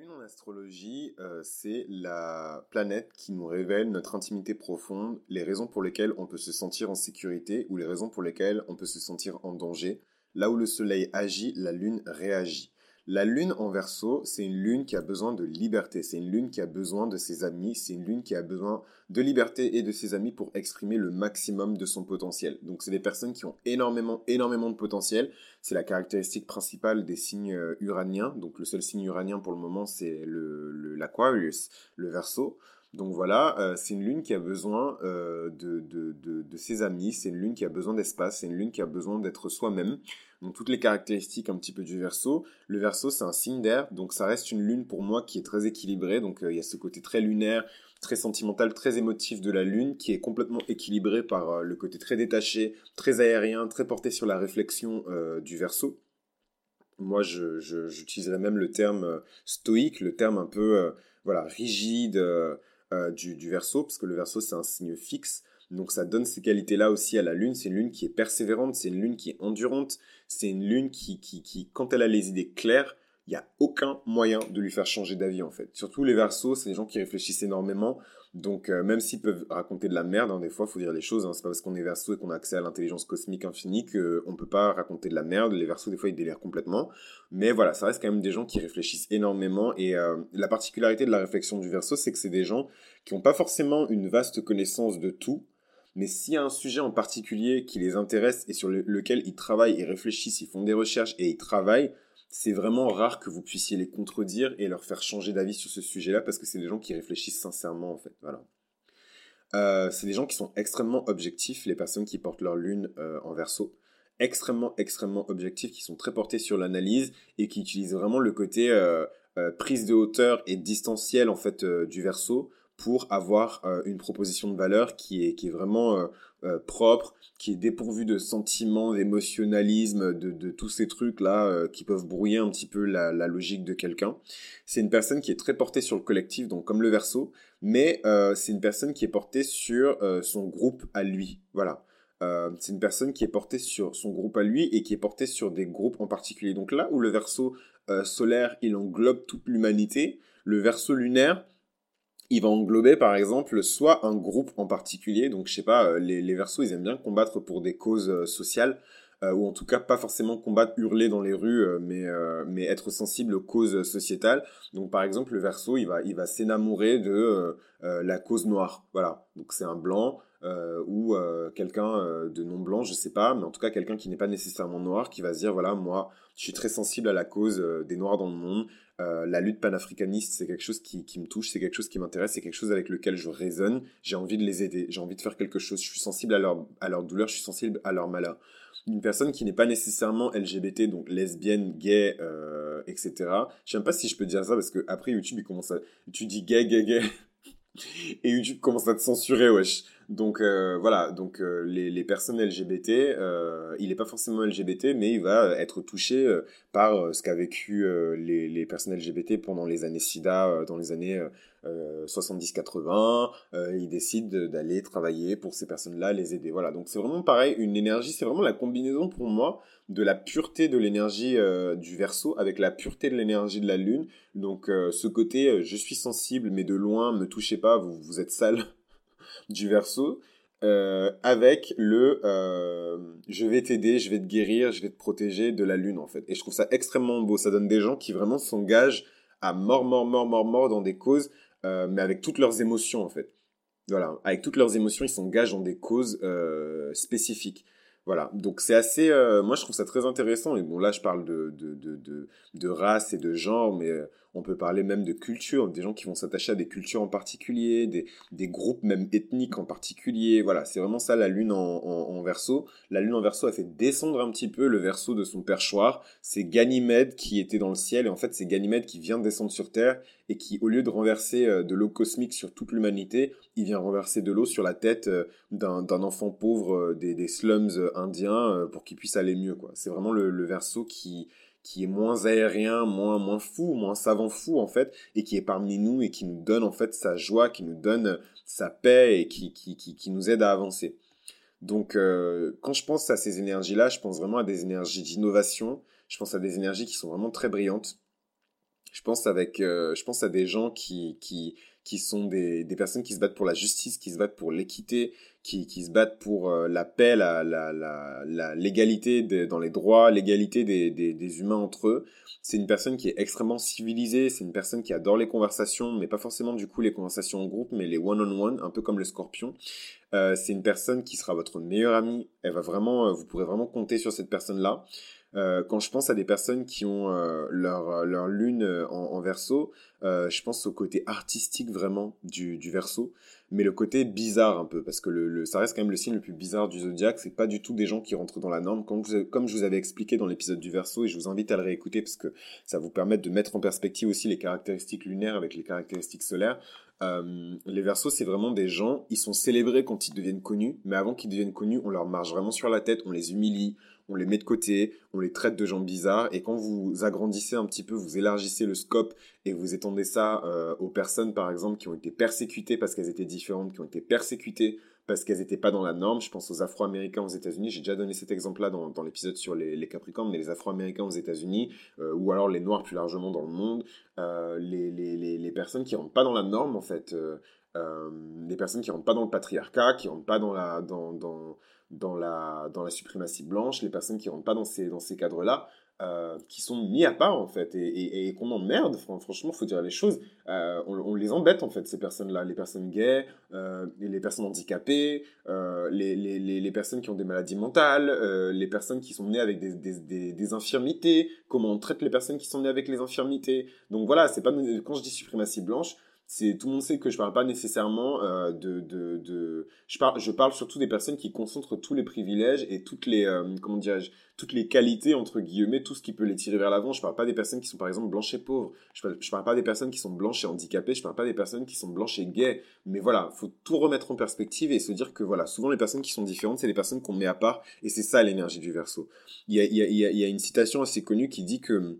Lune en astrologie, euh, c'est la planète qui nous révèle notre intimité profonde, les raisons pour lesquelles on peut se sentir en sécurité ou les raisons pour lesquelles on peut se sentir en danger. Là où le Soleil agit, la Lune réagit. La lune en verso, c'est une lune qui a besoin de liberté, c'est une lune qui a besoin de ses amis, c'est une lune qui a besoin de liberté et de ses amis pour exprimer le maximum de son potentiel. Donc c'est des personnes qui ont énormément, énormément de potentiel. C'est la caractéristique principale des signes euh, uraniens. Donc le seul signe uranien pour le moment, c'est l'Aquarius, le, le verso. Donc voilà, euh, c'est une lune qui a besoin euh, de, de, de, ses amis, c'est une lune qui a besoin d'espace, c'est une lune qui a besoin d'être soi-même. Donc toutes les caractéristiques un petit peu du verso. Le verso, c'est un signe d'air, donc ça reste une lune pour moi qui est très équilibrée. Donc euh, il y a ce côté très lunaire, très sentimental, très émotif de la lune qui est complètement équilibré par le côté très détaché, très aérien, très porté sur la réflexion du verso. Moi, j'utiliserais même le terme stoïque, le terme un peu voilà rigide euh, du, du verso, parce que le verso c'est un signe fixe. Donc ça donne ces qualités-là aussi à la lune. C'est une lune qui est persévérante, c'est une lune qui est endurante, c'est une lune qui, qui, qui, quand elle a les idées claires, il n'y a aucun moyen de lui faire changer d'avis en fait. Surtout les versos, c'est des gens qui réfléchissent énormément. Donc euh, même s'ils peuvent raconter de la merde, hein, des fois, il faut dire les choses. Hein, c'est pas parce qu'on est verso et qu'on a accès à l'intelligence cosmique infinie qu'on peut pas raconter de la merde. Les versos, des fois, ils délirent complètement. Mais voilà, ça reste quand même des gens qui réfléchissent énormément. Et euh, la particularité de la réflexion du verso, c'est que c'est des gens qui n'ont pas forcément une vaste connaissance de tout. Mais s'il y a un sujet en particulier qui les intéresse et sur lequel ils travaillent, ils réfléchissent, ils font des recherches et ils travaillent, c'est vraiment rare que vous puissiez les contredire et leur faire changer d'avis sur ce sujet-là parce que c'est des gens qui réfléchissent sincèrement en fait. Voilà. Euh, c'est des gens qui sont extrêmement objectifs, les personnes qui portent leur lune euh, en verso. Extrêmement, extrêmement objectifs, qui sont très portés sur l'analyse et qui utilisent vraiment le côté euh, prise de hauteur et distanciel en fait du verso pour avoir euh, une proposition de valeur qui est, qui est vraiment euh, euh, propre, qui est dépourvue de sentiments, d'émotionnalisme, de, tous ces trucs-là qui peuvent brouiller un petit peu la, la logique de quelqu'un. C'est une personne qui est très portée sur le collectif, donc comme le verso, mais c'est une personne qui est portée sur son groupe à lui. Voilà. c'est une personne qui est portée sur son groupe à lui et qui est portée sur des groupes en particulier. Donc là où le verso solaire, il englobe toute l'humanité, le verso lunaire, il va englober par exemple soit un groupe en particulier, donc je sais pas, euh, les, les ils aiment bien combattre pour des causes euh, sociales, euh, ou en tout cas pas forcément combattre, hurler dans les rues, mais, mais être sensible aux causes sociétales. Donc par exemple le verso il va, il va de la cause noire, voilà, donc c'est un blanc, ou quelqu'un de non blanc, je sais pas, mais en tout cas quelqu'un qui n'est pas nécessairement noir, qui va se dire voilà moi je suis très sensible à la cause des noirs dans le monde, euh, la lutte panafricaniste, c'est quelque chose qui, me touche, c'est quelque chose qui m'intéresse, c'est quelque chose avec lequel je résonne. J'ai envie de les aider, j'ai envie de faire quelque chose. Je suis sensible à leur, à leur douleur, je suis sensible à leur malheur. Une personne qui n'est pas nécessairement LGBT, donc lesbienne, gay, euh, etc. Je sais même pas si je peux dire ça parce que après YouTube, il commence à, tu dis gay, gay, gay. Et YouTube commence à te censurer, wesh. Donc euh, voilà, donc euh, les, les, personnes LGBT, euh, il n'est pas forcément LGBT, mais il va être touché par ce qu'a vécu les, les, personnes LGBT pendant les années SIDA, dans les années 70-80. il décide d'aller travailler pour ces personnes-là, les aider. Voilà, donc c'est vraiment pareil, une énergie, c'est vraiment la combinaison pour moi de la pureté de l'énergie du verso avec la pureté de l'énergie de la lune. Donc ce côté, je suis sensible, mais de loin, me touchez pas, vous, vous êtes sale du verso euh, avec le euh, je vais t'aider, je vais te guérir, je vais te protéger de la lune en fait. Et je trouve ça extrêmement beau. Ça donne des gens qui vraiment s'engagent à mort, mort, mort, mort, mort dans des causes, euh, mais avec toutes leurs émotions en fait. Voilà, avec toutes leurs émotions, ils s'engagent dans des causes spécifiques. Voilà, donc c'est assez, moi je trouve ça très intéressant. Et bon là je parle de de, de, de, de race et de genre, mais on peut parler même de culture, des gens qui vont s'attacher à des cultures en particulier, des, groupes même ethniques en particulier. Voilà, c'est vraiment ça la lune en, verso. La lune en verso a fait descendre un petit peu le verso de son perchoir. C'est Ganymède qui était dans le ciel et en fait c'est Ganymède qui vient descendre sur Terre et qui au lieu de renverser euh, de l'eau cosmique sur toute l'humanité, il vient renverser de l'eau sur la tête euh, d'un enfant pauvre euh, des, slums indiens pour qu'il puisse aller mieux. C'est vraiment le, le verso qui qui est moins aérien, moins moins fou, moins savant fou en fait, et qui est parmi nous et qui nous donne en fait sa joie, qui nous donne sa paix et qui qui, qui, nous aide à avancer. Donc euh, quand je pense à ces énergies-là, je pense vraiment à des énergies d'innovation, je pense à des énergies qui sont vraiment très brillantes. Je pense avec, je pense à des gens qui, qui, qui sont des, des, personnes qui se battent pour la justice, qui se battent pour l'équité, qui, qui, se battent pour euh, la paix, la, la, la, l'égalité dans les droits, l'égalité des, des, des, humains entre eux. C'est une personne qui est extrêmement civilisée, c'est une personne qui adore les conversations, mais pas forcément du coup les conversations en groupe, mais les one-on-one, un peu comme le scorpion. Euh, c'est une personne qui sera votre meilleure amie. Elle va vraiment, euh, vous pourrez vraiment compter sur cette personne-là. Euh, quand je pense à des personnes qui ont euh, leur, leur lune euh, en, verso, je pense au côté artistique vraiment du, du verso, mais le côté bizarre un peu, parce que le, ça reste quand même le signe le plus bizarre du zodiaque. C'est pas du tout des gens qui rentrent dans la norme, comme, comme je vous avais expliqué dans l'épisode du verso, et je vous invite à le réécouter parce que ça vous permet de mettre en perspective aussi les caractéristiques lunaires avec les caractéristiques solaires. Euh, les versos, c'est vraiment des gens, ils sont célébrés quand ils deviennent connus, mais avant qu'ils deviennent connus, on leur marche vraiment sur la tête, on les humilie, on les met de côté, on les traite de gens bizarres, et quand vous agrandissez un petit peu, vous élargissez le scope et vous étendez ça euh, aux personnes, par exemple, qui ont été persécutées parce qu'elles étaient différentes, qui ont été persécutées parce qu'elles n'étaient pas dans la norme. Je pense aux Afro-Américains aux États-Unis. J'ai déjà donné cet exemple-là dans, l'épisode sur les, Capricornes, mais les Afro-Américains aux États-Unis, euh, ou alors les Noirs plus largement dans le monde, euh, les, les, personnes qui rentrent pas dans la norme, en fait, les personnes qui rentrent pas dans le patriarcat, qui rentrent pas dans la, dans, dans, dans la, dans la suprématie blanche, les personnes qui rentrent pas dans ces, dans ces cadres-là, euh, qui sont mis à part en fait et, et, qu'on emmerde franchement faut dire les choses. Euh, on, les embête en fait ces personnes là les personnes gays euh, les personnes handicapées les, les, les, personnes qui ont des maladies mentales les personnes qui sont nées avec des, des, des, infirmités comment on traite les personnes qui sont nées avec les infirmités. Donc voilà c'est pas quand je dis suprématie blanche c'est tout le monde sait que je parle pas nécessairement euh, de, de, de, je parle je parle surtout des personnes qui concentrent tous les privilèges et toutes les euh, comment dirais-je toutes les qualités entre guillemets tout ce qui peut les tirer vers l'avant. Je parle pas des personnes qui sont par exemple blanches et pauvres. Je parle, parle pas des personnes qui sont blanches et handicapées. Je parle pas des personnes qui sont blanches et gays. Mais voilà faut tout remettre en perspective et se dire que voilà souvent les personnes qui sont différentes c'est les personnes qu'on met à part et c'est ça l'énergie du verso. Il y a, il y, a, il y a une citation assez connue qui dit que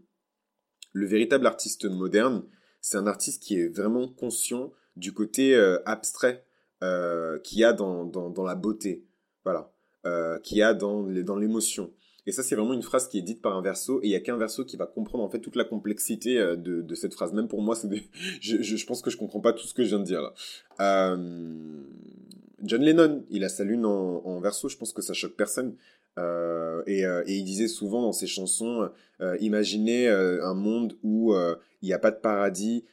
le véritable artiste moderne c'est un artiste qui est vraiment conscient du côté euh, abstrait euh, qu'il y a dans, dans, la beauté, voilà, euh, qu'il y a dans, dans l'émotion. Et ça, c'est vraiment une phrase qui est dite par un verso, et il y a qu'un verso qui va comprendre en fait toute la complexité de, de cette phrase. Même pour moi, je, je, pense que je comprends pas tout ce que je viens de dire là. John Lennon, il a sa lune en, en verso, je pense que ça choque personne. Euh, et, euh, et, il disait souvent dans ses chansons, euh, imaginez un monde où il n'y a pas de paradis,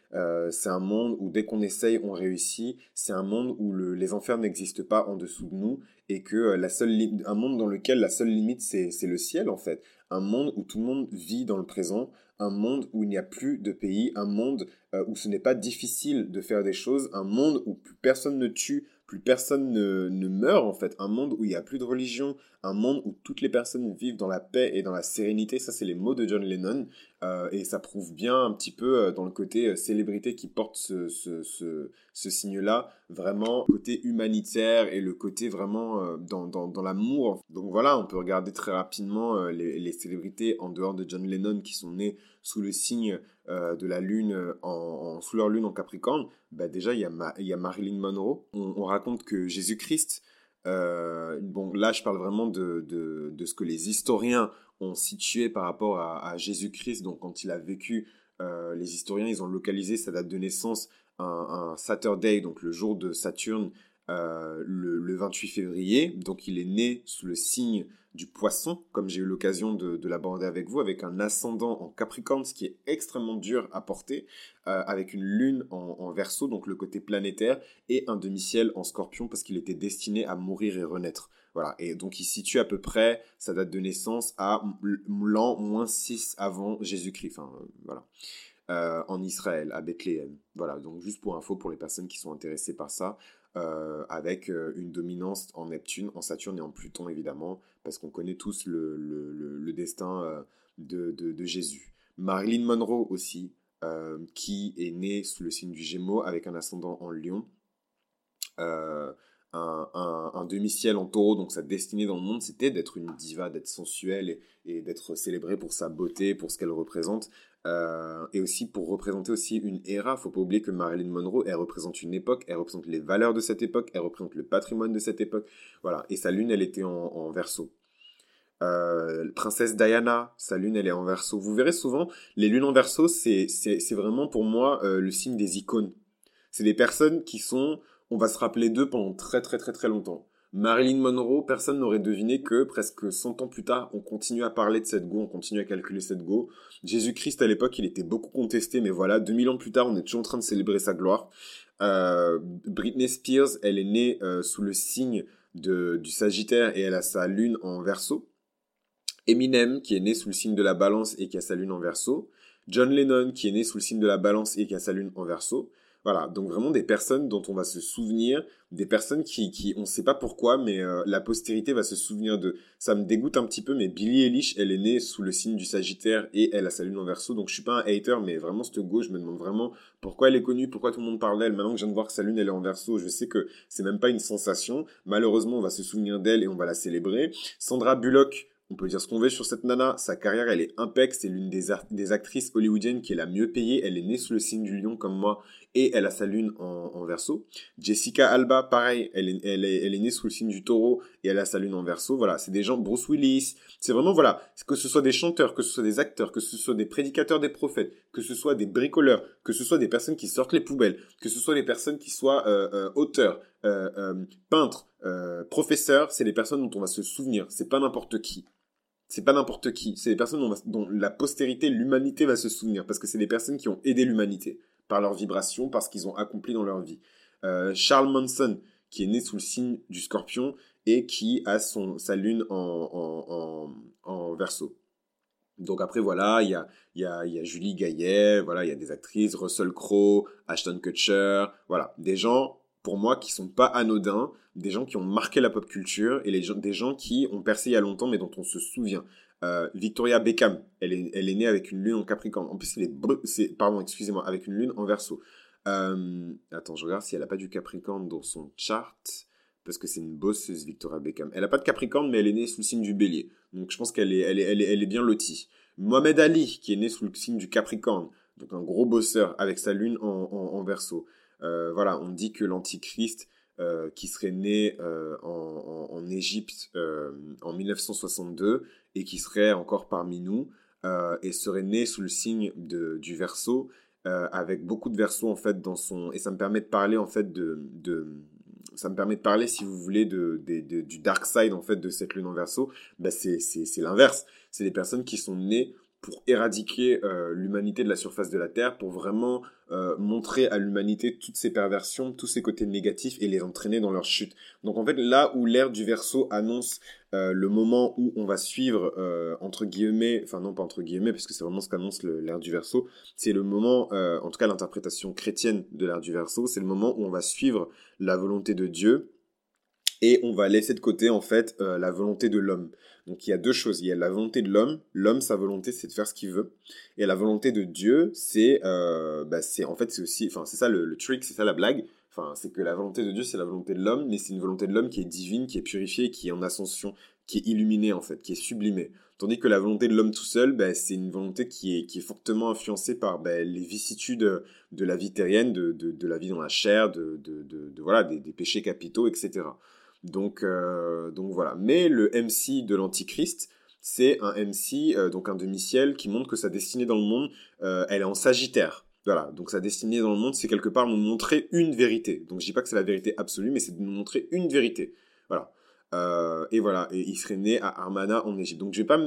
c'est un monde où dès qu'on essaye, on réussit, c'est un monde où le, les enfers n'existent pas en dessous de nous, et que la seule un monde dans lequel la seule limite c'est le ciel en fait, un monde où tout le monde vit dans le présent, un monde où il n'y a plus de pays, un monde où ce n'est pas difficile de faire des choses, un monde où plus personne ne tue, plus personne ne, meurt en fait, un monde où il n'y a plus de religion, un monde où toutes les personnes vivent dans la paix et dans la sérénité, ça c'est les mots de John Lennon, euh, et ça prouve bien un petit peu euh, dans le côté euh, célébrité qui porte ce, ce, signe-là, vraiment côté humanitaire et le côté vraiment dans, dans, dans l'amour. Donc voilà, on peut regarder très rapidement les, célébrités en dehors de John Lennon qui sont nées sous le signe de la lune, en, sous leur lune en Capricorne. Bah déjà, il y, a y a Marilyn Monroe. On, on raconte que Jésus-Christ, bon là je parle vraiment de, de, de, ce que les historiens ont situé par rapport à, Jésus-Christ. Donc quand il a vécu, euh, les historiens, ils ont localisé sa date de naissance un, Saturday, donc le jour de Saturne, euh, le, 28 février. Donc il est né sous le signe du poisson, comme j'ai eu l'occasion de, l'aborder avec vous, avec un ascendant en Capricorne, ce qui est extrêmement dur à porter, euh, avec une lune en, en verso, donc le côté planétaire, et un demi-ciel en scorpion, parce qu'il était destiné à mourir et renaître. Voilà. Et donc, il situe à peu près sa date de naissance à l'an moins 6 avant Jésus-Christ. Enfin, euh, voilà. Euh, en Israël, à Bethléem. Voilà. Donc, juste pour info pour les personnes qui sont intéressées par ça. Euh, avec une dominance en Neptune, en Saturne et en Pluton, évidemment, parce qu'on connaît tous le, le, destin de, de, de, Jésus. Marilyn Monroe aussi, qui est née sous le signe du Gémeaux avec un ascendant en Lion. Un, demi-ciel en taureau, donc sa destinée dans le monde, c'était d'être une diva, d'être sensuelle et, d'être célébrée pour sa beauté, pour ce qu'elle représente, euh, et aussi pour représenter aussi une era. Faut pas oublier que Marilyn Monroe, elle représente une époque, elle représente les valeurs de cette époque, elle représente le patrimoine de cette époque, voilà. Et sa lune, elle était en, verso. Euh, princesse Diana, sa lune elle est en verso. Vous verrez souvent, les lunes en verso, c'est vraiment pour moi euh, le signe des icônes. C'est des personnes qui sont, on va se rappeler d'eux pendant très très très très longtemps. Marilyn Monroe, personne n'aurait deviné que presque 100 ans plus tard, on continue à parler de cette go, on continue à calculer cette go. Jésus-Christ, à l'époque, il était beaucoup contesté, mais voilà, 2000 ans plus tard, on est toujours en train de célébrer sa gloire. Euh, Britney Spears, elle est née euh, sous le signe du Sagittaire et elle a sa lune en verso. Eminem, qui est né sous le signe de la balance et qui a sa lune en verso. John Lennon, qui est né sous le signe de la balance et qui a sa lune en verso. Voilà, donc vraiment des personnes dont on va se souvenir, des personnes qui, qui on ne sait pas pourquoi, mais euh, la postérité va se souvenir de. Ça me dégoûte un petit peu, mais Billie Eilish, elle est née sous le signe du Sagittaire et elle a sa lune en verso, donc je suis pas un hater, mais vraiment cette go, je me demande vraiment pourquoi elle est connue, pourquoi tout le monde parle d'elle. Maintenant que je viens de voir que sa lune elle est en verso, je sais que c'est même pas une sensation. Malheureusement, on va se souvenir d'elle et on va la célébrer. Sandra Bullock, on peut dire ce qu'on veut sur cette nana. Sa carrière, elle est impec. C'est l'une des, des, actrices hollywoodiennes qui est la mieux payée. Elle est née sous le signe du lion comme moi et elle a sa lune en, verso. Jessica Alba, pareil. Elle est, elle, est, elle est née sous le signe du taureau et elle a sa lune en verso. Voilà, c'est des gens. Bruce Willis. C'est vraiment, voilà, que ce soit des chanteurs, que ce soit des acteurs, que ce soit des prédicateurs des prophètes, que ce soit des bricoleurs, que ce soit des personnes qui sortent les poubelles, que ce soit des personnes qui soient euh, euh, auteurs, euh, peintres, professeurs. C'est les personnes dont on va se souvenir. C'est pas n'importe qui c'est pas n'importe qui. C'est des personnes dont, la postérité, l'humanité va se souvenir. Parce que c'est des personnes qui ont aidé l'humanité. Par leur vibration, parce qu'ils ont accompli dans leur vie. Euh, Charles Manson, qui est né sous le signe du scorpion et qui a son, sa lune en, en, en, verso. Donc après, voilà, il y a, y, a, y a Julie Gaillet, voilà, il y a des actrices, Russell Crowe, Ashton Kutcher, voilà, des gens pour moi qui sont pas anodins, des gens qui ont marqué la pop culture et les gens, des gens qui ont percé il y a longtemps mais dont on se souvient. Euh, Victoria Beckham, elle est, elle est née avec une lune en Capricorne. En plus, elle est, c'est, pardon, excusez-moi, avec une lune en Verseau. Euh, attends, je regarde si elle a pas du Capricorne dans son chart parce que c'est une bosseuse Victoria Beckham. Elle a pas de Capricorne mais elle est née sous le signe du Bélier. Donc je pense qu'elle est, elle est, elle est, elle est bien lotie. Mohamed Ali qui est né sous le signe du Capricorne, donc un gros bosseur avec sa lune en, en, Verseau. Euh, voilà, on dit que l'Antichrist, euh, qui serait né euh, en, Égypte en 1962 et qui serait encore parmi nous, et serait né sous le signe de, du verso, avec beaucoup de versos en fait dans son... Et ça me permet de parler en fait de... de ça me permet de parler, si vous voulez, de, du dark side en fait de cette lune en verso. Ben c'est l'inverse. C'est des personnes qui sont nées pour éradiquer euh, l'humanité de la surface de la Terre, pour vraiment euh, montrer à l'humanité toutes ces perversions, tous ces côtés négatifs et les entraîner dans leur chute. Donc en fait, là où l'ère du verso annonce euh, le moment où on va suivre, entre guillemets, enfin non pas entre guillemets, parce que c'est vraiment ce qu'annonce l'ère du verso, c'est le moment, en tout cas l'interprétation chrétienne de l'ère du verso, c'est le moment où on va suivre la volonté de Dieu et on va laisser de côté en fait la volonté de l'homme. Donc il y a deux choses. Il y a la volonté de l'homme. L'homme, sa volonté, c'est de faire ce qu'il veut. Et la volonté de Dieu, c'est, euh, bah, en fait, c'est aussi, enfin, c'est ça le, trick, c'est ça la blague. Enfin, c'est que la volonté de Dieu, c'est la volonté de l'homme, mais c'est une volonté de l'homme qui est divine, qui est purifiée, qui est en ascension, qui est illuminée en fait, qui est sublimée. Tandis que la volonté de l'homme tout seul, bah, c'est une volonté qui est, qui est fortement influencée par bah, les vicissitudes de la vie terrienne, de, de, la vie dans la chair, de, de, voilà, des péchés capitaux, etc. Donc, euh, donc voilà. Mais le MC de l'Antichrist, c'est un MC, euh, donc un demi-ciel, qui montre que sa destinée dans le monde, euh, elle est en Sagittaire. Voilà, donc sa destinée dans le monde, c'est quelque part nous montrer une vérité. Donc je dis pas que c'est la vérité absolue, mais c'est de nous montrer une vérité. Voilà. et voilà, et il serait né à Armana en Égypte. Donc je vais pas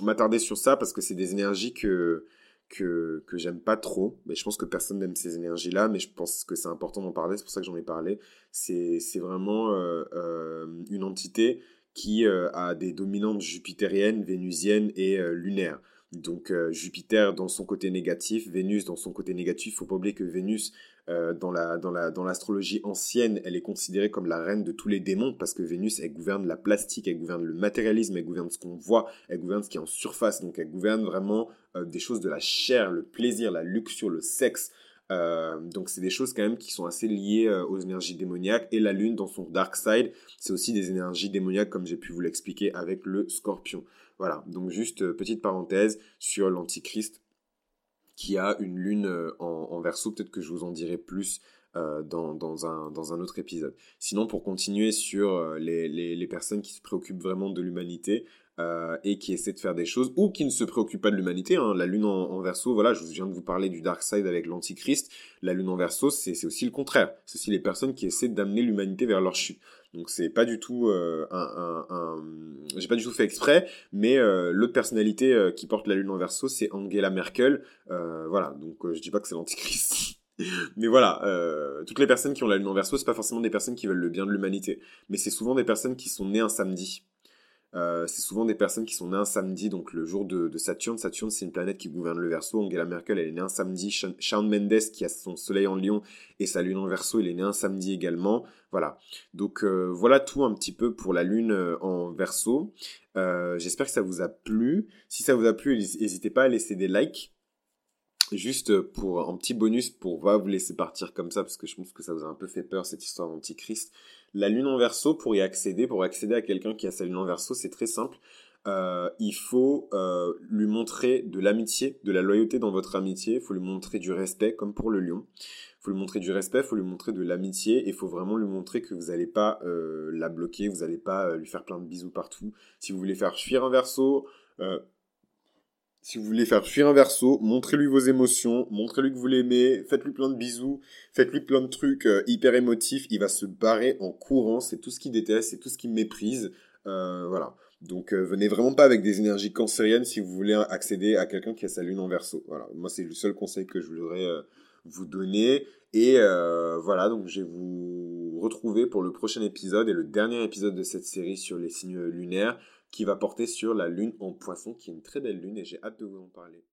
m'attarder sur ça parce que c'est des énergies que que, que j'aime pas trop. Mais je pense que personne n'aime ces énergies-là, mais je pense que c'est important d'en parler, c'est pour ça que j'en ai parlé. C'est, vraiment euh, euh, une entité qui euh, a des dominantes jupitériennes, vénusiennes et lunaires. Donc Jupiter dans son côté négatif, Vénus dans son côté négatif. Faut pas oublier que Vénus euh, dans l'astrologie ancienne, elle est considérée comme la reine de tous les démons parce que Vénus elle gouverne la plastique, elle gouverne le matérialisme, elle gouverne ce qu'on voit, elle gouverne ce qui est en surface. Donc elle gouverne vraiment euh, des choses de la chair, le plaisir, la luxure, le sexe. Euh, donc c'est des choses quand même qui sont assez liées aux énergies démoniaques et la lune dans son dark side, c'est aussi des énergies démoniaques comme j'ai pu vous l'expliquer avec le scorpion. Voilà, donc juste petite parenthèse sur l'antichrist qui a une lune en, verso. Peut-être que je vous en dirai plus dans, un, dans, un, autre épisode. Sinon, pour continuer sur les, les, personnes qui se préoccupent vraiment de l'humanité, euh, et qui essaie de faire des choses ou qui ne se préoccupe pas de l'humanité. Hein. La lune en, verso, voilà, je viens de vous parler du dark side avec l'antichrist. La lune en verso, c'est aussi le contraire. C'est aussi les personnes qui essaient d'amener l'humanité vers leur chute. Donc c'est pas du tout euh, un, un, un... j'ai pas du tout fait exprès, mais euh, l'autre personnalité euh, qui porte la lune en verso, c'est Angela Merkel. Euh, voilà, donc je dis pas que c'est l'antichrist. Mais voilà, toutes les personnes qui ont la lune en verso, c'est pas forcément des personnes qui veulent le bien de l'humanité, mais c'est souvent des personnes qui sont nées un samedi. Euh, c'est souvent des personnes qui sont nées un samedi, donc le jour de, Saturne. Saturne, c'est une planète qui gouverne le Verseau. Angela Merkel, elle est née un samedi. Shawn Mendes, qui a son soleil en Lion et sa lune en Verseau, il est né un samedi également. Voilà. Donc euh, voilà tout un petit peu pour la lune euh, en Verseau. J'espère que ça vous a plu. Si ça vous a plu, n'hésitez pas à laisser des likes. Juste pour un petit bonus pour pas vous laisser partir comme ça parce que je pense que ça vous a un peu fait peur cette histoire d'antichrist. La lune en verso, pour y accéder, pour accéder à quelqu'un qui a sa lune en verso, c'est très simple. Euh, il faut euh, lui montrer de l'amitié, de la loyauté dans votre amitié. Il faut lui montrer du respect, comme pour le lion. Il faut lui montrer du respect, il faut lui montrer de l'amitié. Et il faut vraiment lui montrer que vous n'allez pas euh, la bloquer, vous n'allez pas lui faire plein de bisous partout. Si vous voulez faire fuir un verso, si vous voulez faire fuir un verso, montrez-lui vos émotions, montrez-lui que vous l'aimez, faites-lui plein de bisous, faites-lui plein de trucs euh, hyper émotifs. Il va se barrer en courant. C'est tout ce qu'il déteste, c'est tout ce qu'il méprise. Euh, voilà. Donc euh, venez vraiment pas avec des énergies cancériennes si vous voulez accéder à quelqu'un qui a sa lune en verso. Voilà. Moi c'est le seul conseil que je voudrais vous donner. Et voilà, donc je vais vous retrouver pour le prochain épisode et le dernier épisode de cette série sur les signes lunaires qui va porter sur la lune en poisson, qui est une très belle lune et j'ai hâte de vous en parler.